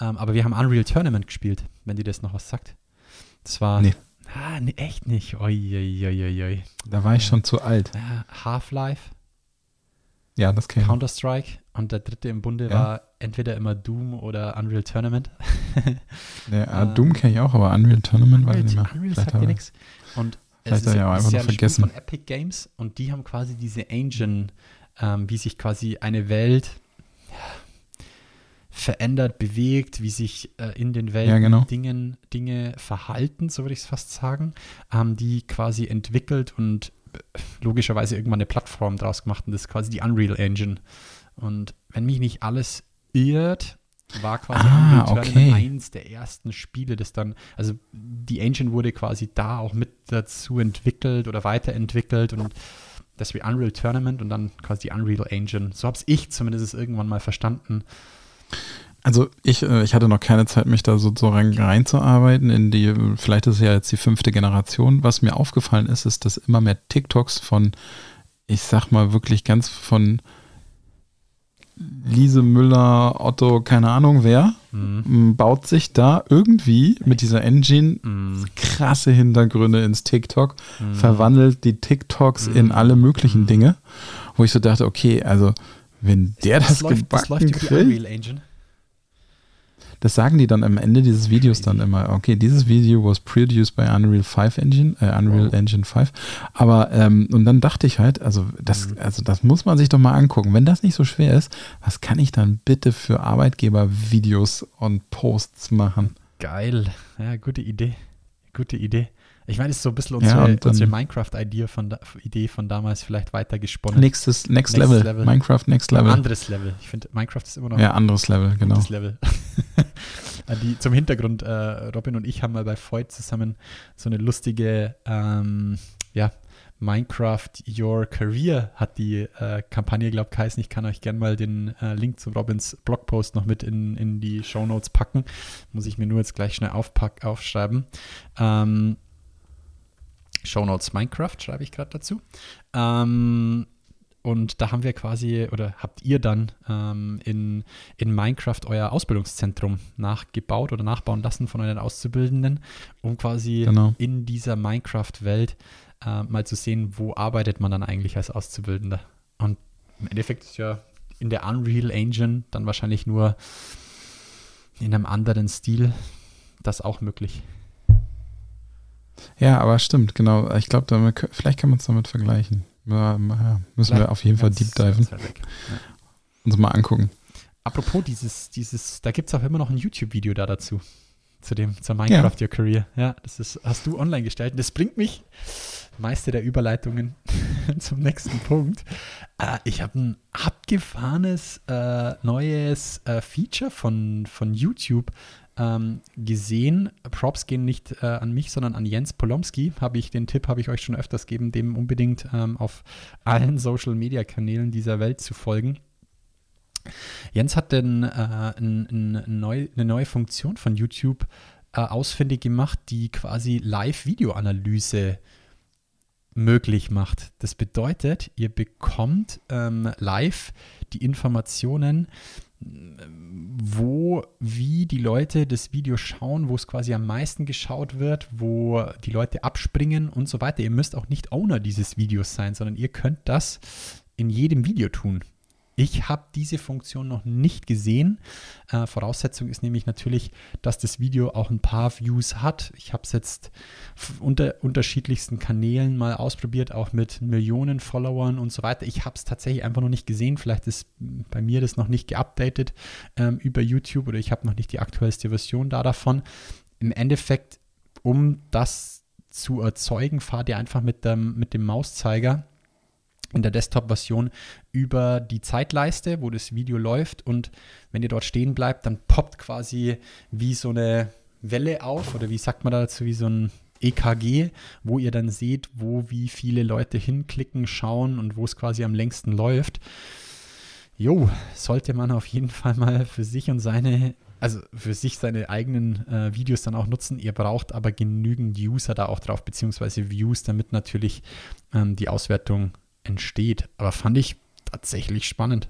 Ähm, aber wir haben Unreal Tournament gespielt, wenn dir das noch was sagt. Das war. Nee. Ah, nee, echt nicht. Oi, oi, oi, oi. Da war ich schon zu alt. Ja, Half-Life, Ja, das kenn ich. Counter-Strike und der dritte im Bunde Ja. war entweder immer Doom oder Unreal Tournament. *laughs* Ja, Ähm, Doom kenne ich auch, aber Unreal Tournament weiß ich nicht mehr. Unreal sagt dir nichts. Und es er ja auch einfach ist nur ein Spiel vergessen. von Epic Games und die haben quasi diese Engine, ähm, wie sich quasi eine Welt ja, verändert, bewegt, wie sich äh, in den Welten Ja, genau. Dingen, Dinge verhalten, so würde ich es fast sagen, haben die quasi entwickelt und äh, logischerweise irgendwann eine Plattform draus gemacht und das ist quasi die Unreal Engine. Und wenn mich nicht alles irrt, war quasi Ah, Unreal okay. Tournament eins der ersten Spiele, das dann, also die Engine wurde quasi da auch mit dazu entwickelt oder weiterentwickelt und das wie Unreal Tournament und dann quasi die Unreal Engine. So habe ich zumindest irgendwann mal verstanden. Also ich, äh, ich hatte noch keine Zeit, mich da so, so rein, reinzuarbeiten in die, vielleicht ist es ja jetzt die fünfte Generation. Was mir aufgefallen ist, ist, dass immer mehr TikToks von, ich sag mal wirklich ganz von Lise Müller, Otto, keine Ahnung wer, m, baut sich da irgendwie mit dieser Engine krasse Hintergründe ins TikTok, verwandelt die TikToks in alle möglichen Dinge, wo ich so dachte, okay, also wenn der das, läuft, das gebacken läuft über die kriegt, Unreal Engine. das sagen die dann am Ende dieses Videos dann immer. Okay, dieses Video was produced by Unreal 5 Engine, äh, Unreal Wow. Engine 5. Aber, ähm, und dann dachte ich halt, also das, Mhm. also das muss man sich doch mal angucken. Wenn das nicht so schwer ist, was kann ich dann bitte für Arbeitgeber Videos und Posts machen? Geil. Ja, gute Idee. Gute Idee. Ich meine, es ist so ein bisschen Ja, unsere, dann- unsere Minecraft-Idee von, Idee von damals vielleicht weitergesponnen. Nächstes, next, Next level. Level. Minecraft Next Level. anderes Level. Ich finde, Minecraft ist immer noch Ja, anderes Level, genau. Level. *laughs* Die, zum Hintergrund, äh, Robin und ich haben mal bei Void zusammen so eine lustige, ähm, ja, Minecraft Your Career hat die äh, Kampagne, glaube ich, geheißen. Ich kann euch gerne mal den äh, Link zu Robins Blogpost noch mit in, in die Show Notes packen. Muss ich mir nur jetzt gleich schnell aufpack, aufschreiben. Ähm, Show Notes Minecraft schreibe ich gerade dazu. Ähm, und da haben wir quasi, oder habt ihr dann ähm, in, in Minecraft euer Ausbildungszentrum nachgebaut oder nachbauen lassen von euren Auszubildenden, um quasi Genau. in dieser Minecraft-Welt äh, mal zu sehen, wo arbeitet man dann eigentlich als Auszubildender. Und im Endeffekt ist ja in der Unreal Engine dann wahrscheinlich nur in einem anderen Stil das auch möglich. Ja, aber stimmt, genau. Ich glaube, damit- vielleicht kann man es damit vergleichen. Ja, ja, müssen wir auf jeden Fall deep diven. Ja. Uns mal angucken. Apropos dieses, dieses, da gibt es auch immer noch ein YouTube-Video da dazu. Zu dem, zur Minecraft Your Career. Ja, das ist, hast du online gestellt. Und das bringt mich, Meister der Überleitungen, *laughs* zum nächsten Punkt. Äh, ich habe ein abgefahrenes äh, neues äh, Feature von, von YouTube ähm, gesehen. Props gehen nicht äh, an mich, sondern an Jens Polomski. Habe ich den Tipp, habe ich euch schon öfters gegeben, dem unbedingt ähm, auf *laughs* allen Social Media Kanälen dieser Welt zu folgen. Jens hat denn äh, ein, ein neu, eine neue Funktion von YouTube äh, ausfindig gemacht, die quasi Live-Video-Analyse möglich macht. Das bedeutet, ihr bekommt ähm, live die Informationen, wo, wie die Leute das Video schauen, wo es quasi am meisten geschaut wird, wo die Leute abspringen und so weiter. Ihr müsst auch nicht Owner dieses Videos sein, sondern ihr könnt das in jedem Video tun. Ich habe diese Funktion noch nicht gesehen. Äh, Voraussetzung ist nämlich natürlich, dass das Video auch ein paar Views hat. Ich habe es jetzt unter unterschiedlichsten Kanälen mal ausprobiert, auch mit Millionen Followern und so weiter. Ich habe es tatsächlich einfach noch nicht gesehen. Vielleicht ist bei mir das noch nicht geupdatet ähm, über YouTube oder ich habe noch nicht die aktuellste Version da davon. Im Endeffekt, um das zu erzeugen, fahrt ihr einfach mit dem, mit dem Mauszeiger in der Desktop-Version über die Zeitleiste, wo das Video läuft und wenn ihr dort stehen bleibt, dann poppt quasi wie so eine Welle auf oder wie sagt man dazu, wie so ein EKG, wo ihr dann seht, wo wie viele Leute hinklicken, schauen und wo es quasi am längsten läuft. Jo, sollte man auf jeden Fall mal für sich und seine, also für sich seine eigenen äh, Videos dann auch nutzen. Ihr braucht aber genügend User da auch drauf, beziehungsweise Views, damit natürlich ähm, die Auswertung entsteht. Aber fand ich tatsächlich spannend.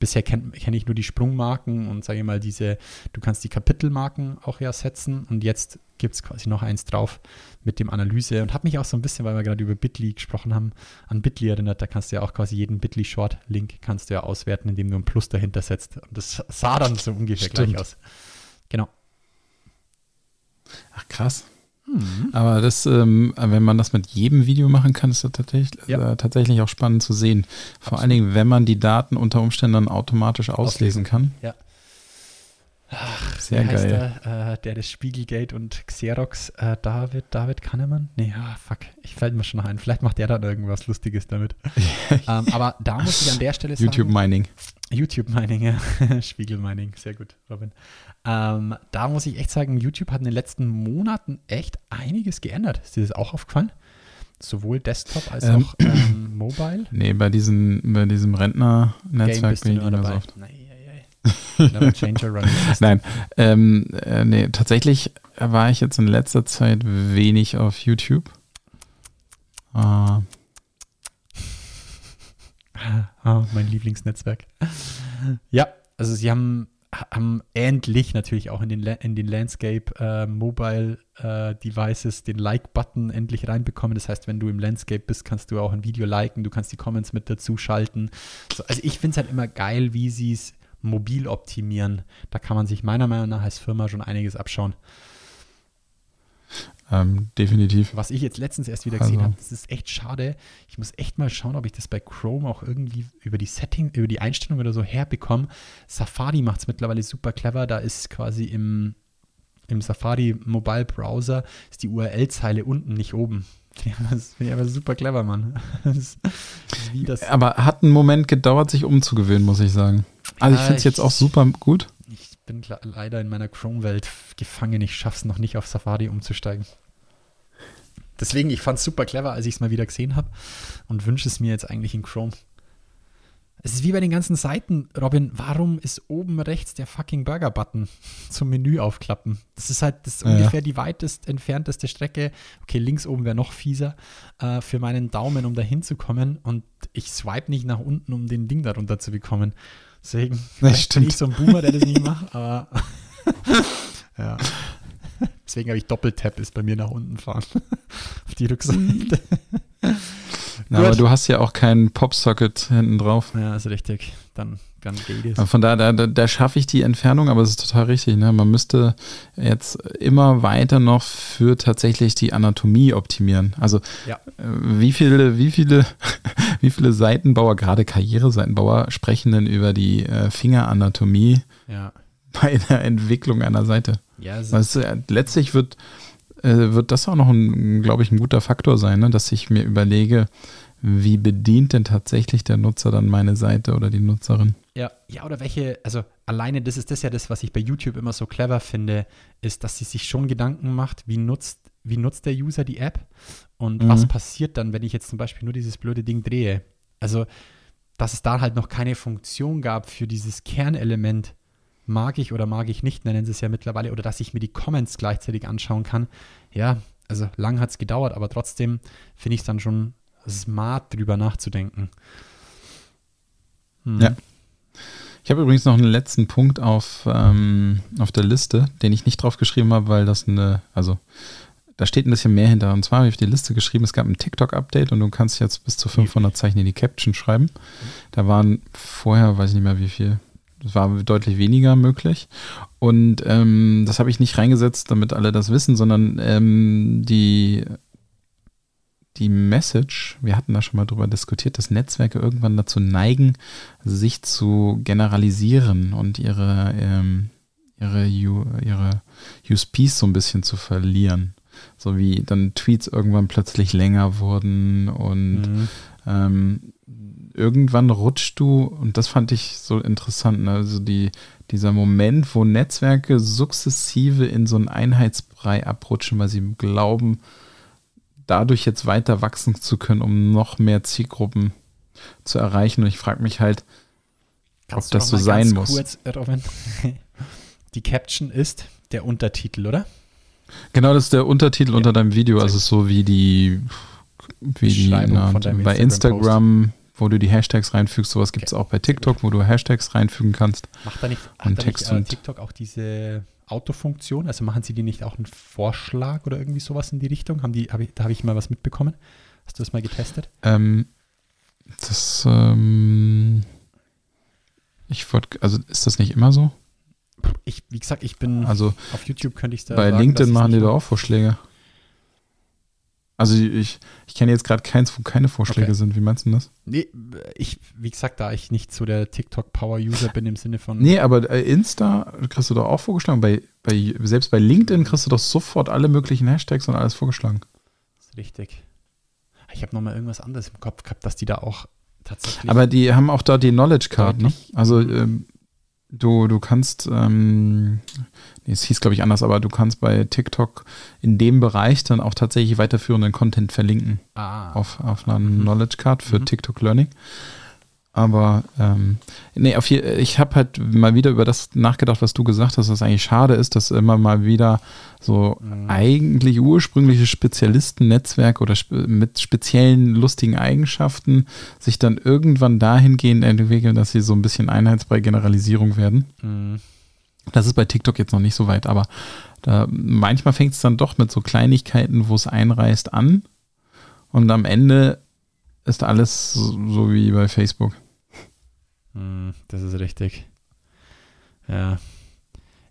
Bisher kenne kenn ich nur die Sprungmarken und sage mal diese, du kannst die Kapitelmarken auch ja setzen und jetzt gibt es quasi noch eins drauf mit dem Analyse und habe mich auch so ein bisschen, weil wir gerade über Bitly gesprochen haben, an Bitly erinnert, da kannst du ja auch quasi jeden Bitly Short Link kannst du ja auswerten, indem du ein Plus dahinter setzt und das sah dann so ungefähr Stimmt. gleich aus. Genau. Ach, krass. Aber das, ähm, wenn man das mit jedem Video machen kann, ist das tatsächlich, Ja. äh, tatsächlich auch spannend zu sehen. Vor allen Dingen, wenn man die Daten unter Umständen dann automatisch auslesen kann. Ja. Sehr Wie heißt geil. Der, äh, der des Spiegelgate und Xerox, äh, David, David Kahnemann? Nee, ah, fuck, ich fällt mir schon noch ein. Vielleicht macht der dann irgendwas Lustiges damit. *laughs* ähm, aber da muss ich an der Stelle sagen, YouTube Mining. YouTube Mining, ja. *laughs* Spiegel Mining, sehr gut, Robin. Ähm, da muss ich echt sagen, YouTube hat in den letzten Monaten echt einiges geändert. Ist dir das auch aufgefallen? Sowohl Desktop als Ähm, auch ähm, *clears throat* Mobile. Nee, bei, diesen, bei diesem Rentner-Netzwerk bin ich nicht mehr so oft. Nein. *laughs* Nein, ähm, äh, nee, tatsächlich war ich jetzt in letzter Zeit wenig auf YouTube. Äh, *laughs* Ah, mein Lieblingsnetzwerk. Ja, also sie haben, haben endlich natürlich auch in den, in den Landscape äh, Mobile äh, Devices den Like-Button endlich reinbekommen. Das heißt, wenn du im Landscape bist, kannst du auch ein Video liken, du kannst die Comments mit dazu schalten. So, also ich finde es halt immer geil, wie sie es mobil optimieren. Da kann man sich meiner Meinung nach als Firma schon einiges abschauen. Ähm, definitiv. Was ich jetzt letztens erst wieder Also- gesehen habe, das ist echt schade. Ich muss echt mal schauen, ob ich das bei Chrome auch irgendwie über die Setting, über die Einstellung oder so herbekomme. Safari macht es mittlerweile super clever. Da ist quasi im, im Safari Mobile Browser ist die URL-Zeile unten, nicht oben. *laughs* Das finde ich aber super clever, Mann. *laughs* Das. Aber hat einen Moment gedauert, sich umzugewöhnen, muss ich sagen. Also ich Ja, finde es jetzt ich- auch super gut. Bin leider in meiner Chrome-Welt gefangen. Ich schaff's noch nicht auf Safari umzusteigen. Deswegen, ich fand's super clever, als ich es mal wieder gesehen habe und wünsche es mir jetzt eigentlich in Chrome. Es ist wie bei den ganzen Seiten, Robin. Warum ist oben rechts der fucking Burger-Button *laughs* zum Menü aufklappen? Das ist halt das ist Ja. ungefähr die weitest entfernteste Strecke. Okay, links oben wäre noch fieser äh, für meinen Daumen, um da hinzukommen. Und ich swipe nicht nach unten, um den Ding darunter zu bekommen. Deswegen *laughs* bin stimmt. ich so ein Boomer, der das nicht macht, *laughs* aber *laughs* ja. Deswegen habe ich Doppeltap ist bei mir nach unten fahren. Auf die Rückseite. Na, aber Gut. du hast ja auch keinen Popsocket hinten drauf. Ja, ist richtig. Dann, dann geht es. Von daher, da, da, da schaffe ich die Entfernung, aber es ist total richtig. Ne? Man müsste jetzt immer weiter noch für tatsächlich die Anatomie optimieren. Also Ja. äh, wie viele, wie viele, *laughs* wie viele Seitenbauer, gerade Karriereseitenbauer, sprechen denn über die äh, Fingeranatomie Ja. bei der Entwicklung einer Seite? Ja, äh, letztlich wird, wird das auch noch, ein, glaube ich, ein guter Faktor sein, ne? dass ich mir überlege, wie bedient denn tatsächlich der Nutzer dann meine Seite oder die Nutzerin? Ja, ja, oder welche, also alleine das ist das ja das, was ich bei YouTube immer so clever finde, ist, dass sie sich schon Gedanken macht, wie nutzt, wie nutzt der User die App und Mhm. was passiert dann, wenn ich jetzt zum Beispiel nur dieses blöde Ding drehe. Also, dass es da halt noch keine Funktion gab für dieses Kernelement, mag ich oder mag ich nicht, nennen sie es ja mittlerweile, oder dass ich mir die Comments gleichzeitig anschauen kann. Ja, also lang hat es gedauert, aber trotzdem finde ich es dann schon smart, drüber nachzudenken. Hm. Ja. Ich habe übrigens noch einen letzten Punkt auf, ähm, auf der Liste, den ich nicht drauf geschrieben habe, weil das eine, also da steht ein bisschen mehr hinter. Und zwar habe ich auf die Liste geschrieben, es gab ein TikTok-Update und du kannst jetzt bis zu 500 Zeichen in die Caption schreiben. Da waren vorher, weiß ich nicht mehr wie viel, das war deutlich weniger möglich. Und ähm, das habe ich nicht reingesetzt, damit alle das wissen, sondern ähm, die, die Message, wir hatten da schon mal drüber diskutiert, dass Netzwerke irgendwann dazu neigen, sich zu generalisieren und ihre, ähm, ihre, ihre USPs so ein bisschen zu verlieren. So wie dann Tweets irgendwann plötzlich länger wurden und Mhm. ähm, irgendwann rutscht du, und das fand ich so interessant, ne? also die, dieser Moment, wo Netzwerke sukzessive in so einen Einheitsbrei abrutschen, weil sie glauben, dadurch jetzt weiter wachsen zu können, um noch mehr Zielgruppen zu erreichen. Und ich frage mich halt, Kannst ob das so sein muss. Kurz, äh, Robin? *laughs* Die Caption ist der Untertitel, oder? Genau, das ist der Untertitel Ja. unter deinem Video, also so wie die, wie die na, bei Instagram-Post. Instagram, wo du die Hashtags reinfügst, sowas gibt es Okay. auch bei TikTok, wo du Hashtags reinfügen kannst. Macht da nicht, Und da nicht Text äh, und- TikTok auch diese Autofunktion? Also machen sie die nicht auch einen Vorschlag oder irgendwie sowas in die Richtung? Haben die, hab ich, da habe ich mal was mitbekommen. Hast du das mal getestet? Ähm, das, ähm, ich wollte, also ist das nicht immer so? Ich, wie gesagt, ich bin Also auf YouTube könnte ich da bei sagen, LinkedIn machen die da auch Vorschläge. Also ich, ich kenne jetzt gerade keins, wo keine Vorschläge Okay. sind. Wie meinst du das? Nee, ich, wie gesagt, da ich nicht so der TikTok-Power-User bin im Sinne von. Nee, aber äh, Insta kriegst du doch auch vorgeschlagen. Bei, bei, selbst bei LinkedIn kriegst du doch sofort alle möglichen Hashtags und alles vorgeschlagen. Ist richtig. Ich habe nochmal irgendwas anderes im Kopf gehabt, dass die da auch tatsächlich. Aber die haben auch da die Knowledge Card, ne? Also ähm, du, du kannst, ähm, nee, es hieß glaube ich anders, aber du kannst bei TikTok in dem Bereich dann auch tatsächlich weiterführenden Content verlinken ah, auf, auf einer Mhm. Knowledge Card für Mhm. TikTok Learning. Aber ähm, nee, auf je, ich habe halt mal wieder über das nachgedacht, was du gesagt hast, was eigentlich schade ist, dass immer mal wieder so Mhm. eigentlich ursprüngliche Spezialistennetzwerke oder spe mit speziellen lustigen Eigenschaften sich dann irgendwann dahingehend entwickeln, dass sie so ein bisschen einheitsbrei Generalisierung werden. mh, Das ist bei TikTok jetzt noch nicht so weit, aber da, manchmal fängt es dann doch mit so Kleinigkeiten, wo es einreißt, an. Und am Ende ist alles so wie bei Facebook. Mh, das ist richtig. Ja.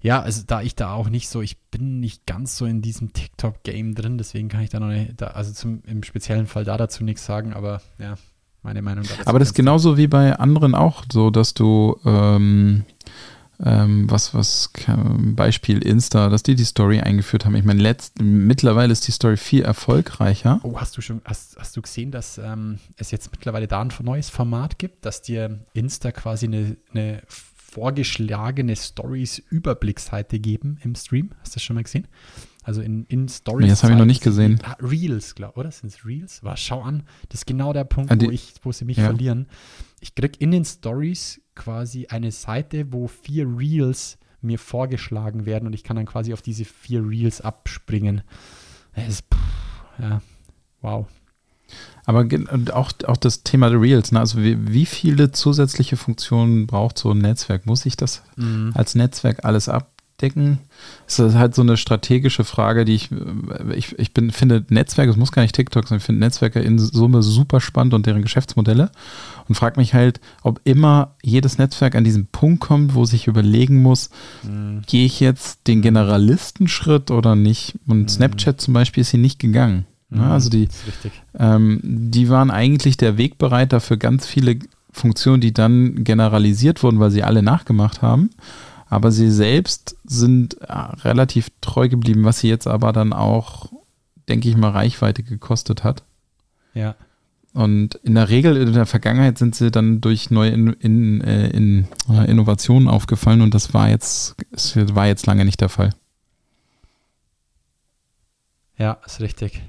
Ja, also da ich da auch nicht so, ich bin nicht ganz so in diesem TikTok-Game drin, deswegen kann ich da noch nicht, da, also zum, im speziellen Fall da dazu nichts sagen, aber ja, meine Meinung dazu. Aber das ist genauso wie bei anderen auch so, dass du ähm, ähm, was, was, Beispiel Insta, dass die die Story eingeführt haben. Ich meine, letzt, mittlerweile ist die Story viel erfolgreicher. Oh, hast du schon, hast, hast du gesehen, dass ähm, es jetzt mittlerweile da ein neues Format gibt, dass dir Insta quasi eine, eine vorgeschlagene Stories-Überblicksseite geben im Stream. Hast du das schon mal gesehen? Also in, in Stories. Nee, das habe ich noch nicht gesehen. Ah, Reels, glaube oder? Sind es Reels? Was, schau an. Das ist genau der Punkt, Ah, die- wo, ich, wo sie mich ja. verlieren. Ich krieg in den Stories quasi eine Seite, wo vier Reels mir vorgeschlagen werden und ich kann dann quasi auf diese vier Reels abspringen. Ist, pff, ja, wow. Aber auch, auch das Thema der Reels, ne? also wie, wie viele zusätzliche Funktionen braucht so ein Netzwerk? Muss ich das als Netzwerk alles abdecken? Das ist halt so eine strategische Frage, die ich, ich, ich bin, finde Netzwerke, es muss gar nicht TikTok sein, ich finde Netzwerke in Summe super spannend und deren Geschäftsmodelle und frage mich halt, ob immer jedes Netzwerk an diesen Punkt kommt, wo sich überlegen muss, gehe ich jetzt den Generalistenschritt oder nicht? Und Snapchat zum Beispiel ist hier nicht gegangen. Ne? Also die, ähm, die waren eigentlich der Wegbereiter für ganz viele Funktionen, die dann generalisiert wurden, weil sie alle nachgemacht haben. Aber sie selbst sind äh, relativ treu geblieben, was sie jetzt aber dann auch, denke ich mal, Reichweite gekostet hat. Ja. Und in der Regel in der Vergangenheit sind sie dann durch neue in, in, äh, in, äh, Innovationen aufgefallen und das war jetzt, es war jetzt lange nicht der Fall. Ja, ist richtig.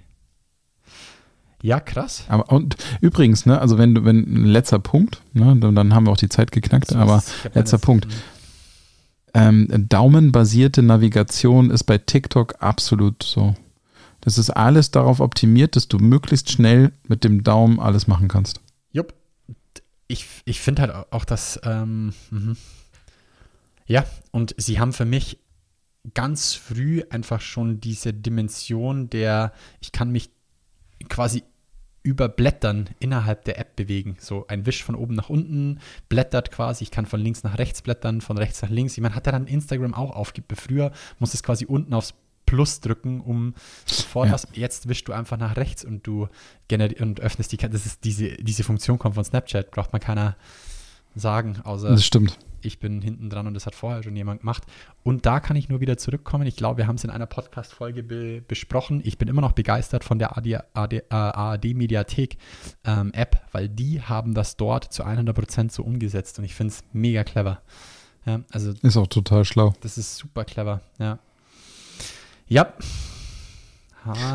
Ja, krass. Aber und übrigens, ne, also wenn du, wenn letzter Punkt, ne, dann, haben wir auch die Zeit geknackt, So, aber das letzter Punkt. Ähm, daumenbasierte Navigation ist bei TikTok absolut so. Das ist alles darauf optimiert, dass du möglichst schnell mit dem Daumen alles machen kannst. Jupp. Ich, ich finde halt auch, dass, ähm, mhm. ja, und sie haben für mich ganz früh einfach schon diese Dimension der, ich kann mich quasi über Blättern innerhalb der App bewegen. So ein Wisch von oben nach unten, blättert quasi, ich kann von links nach rechts blättern, von rechts nach links. Ich meine, hat er dann Instagram auch aufgibt. Früher musste es quasi unten aufs Plus drücken, um sofort Ja. was. Jetzt wischst du einfach nach rechts und du und öffnest die. Das ist diese, diese Funktion kommt von Snapchat, braucht man keiner sagen, außer Das stimmt. Ich bin hinten dran und das hat vorher schon jemand gemacht. Und da kann ich nur wieder zurückkommen. Ich glaube, wir haben es in einer Podcast-Folge be besprochen. Ich bin immer noch begeistert von der AD, äh, ARD-Mediathek-App, weil die haben das dort zu 100% so umgesetzt und ich finde es mega clever. Ja, also Ist auch total schlau. das ist super clever. Ja. Ja.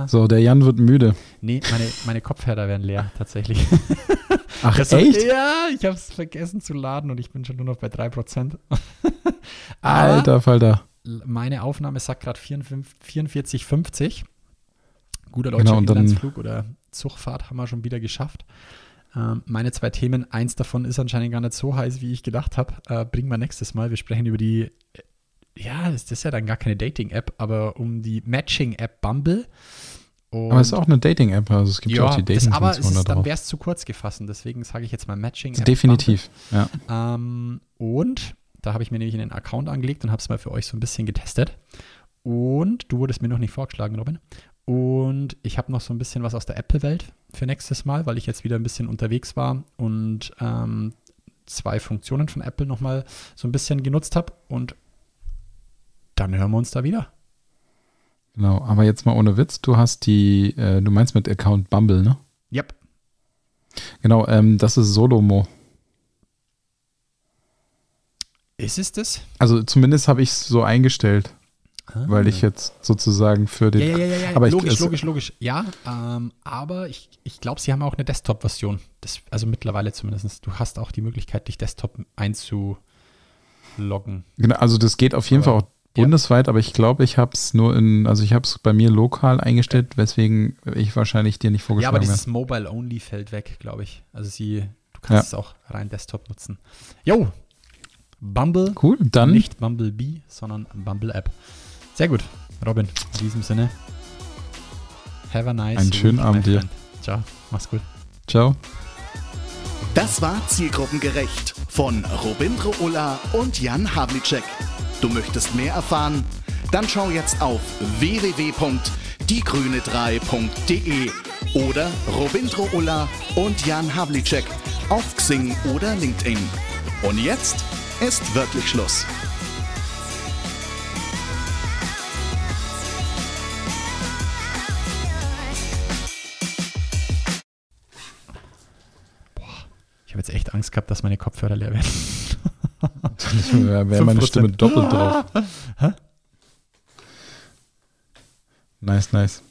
So, der Jan wird müde. Nee, meine, meine Kopfhörer werden leer, tatsächlich. *laughs* Ach, Das- echt? Ja, ich habe es vergessen zu laden und ich bin schon nur noch bei 3%. *laughs* Aber Alter Falter. meine Aufnahme sagt gerade 44,50. Guter deutscher Genau, und dann- Inlandsflug oder Zugfahrt haben wir schon wieder geschafft. Ähm, meine zwei Themen, eins davon ist anscheinend gar nicht so heiß, wie ich gedacht habe. Äh, bringen wir nächstes Mal. Wir sprechen über die, ja, das ist ja dann gar keine Dating-App, aber um die Matching-App Bumble. Und Aber es ist auch eine Dating-App, also es gibt ja, auch die das, aber es ist, dann wäre es zu kurz gefasst. und Deswegen sage ich jetzt mal Matching-App. Definitiv, ja. ähm, und da habe ich mir nämlich einen Account angelegt und habe es mal für euch so ein bisschen getestet. Und du wurdest mir noch nicht vorgeschlagen, Robin. Und ich habe noch so ein bisschen was aus der Apple-Welt für nächstes Mal, weil ich jetzt wieder ein bisschen unterwegs war und ähm, zwei Funktionen von Apple nochmal so ein bisschen genutzt habe. Und dann hören wir uns da wieder. Genau, aber jetzt mal ohne Witz, du hast die, äh, du meinst mit Account Bumble, ne? Yep. Genau, ähm, das ist Solomo. Ist es das? Also zumindest habe ich es so eingestellt, weil ich jetzt sozusagen für den. Ja, ja, ja, ja, ja. Aber ich- logisch, es- logisch, logisch. Ja, ähm, aber ich, ich glaube, sie haben auch eine Desktop-Version. Also mittlerweile zumindest. Du hast auch die Möglichkeit, dich Desktop einzuloggen. Genau, also das geht auf jeden Aber- Fall auch bundesweit, aber ich glaube, ich habe es nur in, also ich habe es bei mir lokal eingestellt, weswegen ich wahrscheinlich dir nicht Ja, vorgeschlagen aber habe. dieses Mobile-Only fällt weg, glaube ich. Also sie, du kannst Ja. es auch rein Desktop nutzen. Jo, Bumble, Cool, dann nicht Bumblebee, sondern Bumble-App. Sehr gut, Robin. In diesem Sinne, have a nice Einen schönen week, Abend dir. Ciao, mach's gut. ciao. Das war Zielgruppengerecht von Robindro Ulla und Jan Havlicek. Du möchtest mehr erfahren? Dann schau jetzt auf www.diegrüne3.de oder Robindro Ulla und Jan Havlicek auf Xing oder LinkedIn. Und jetzt ist wirklich Schluss. Ich habe jetzt echt Angst gehabt, dass meine Kopfhörer leer werden. *laughs* Wäre wär meine 5%. Stimme doppelt drauf. Nice, nice.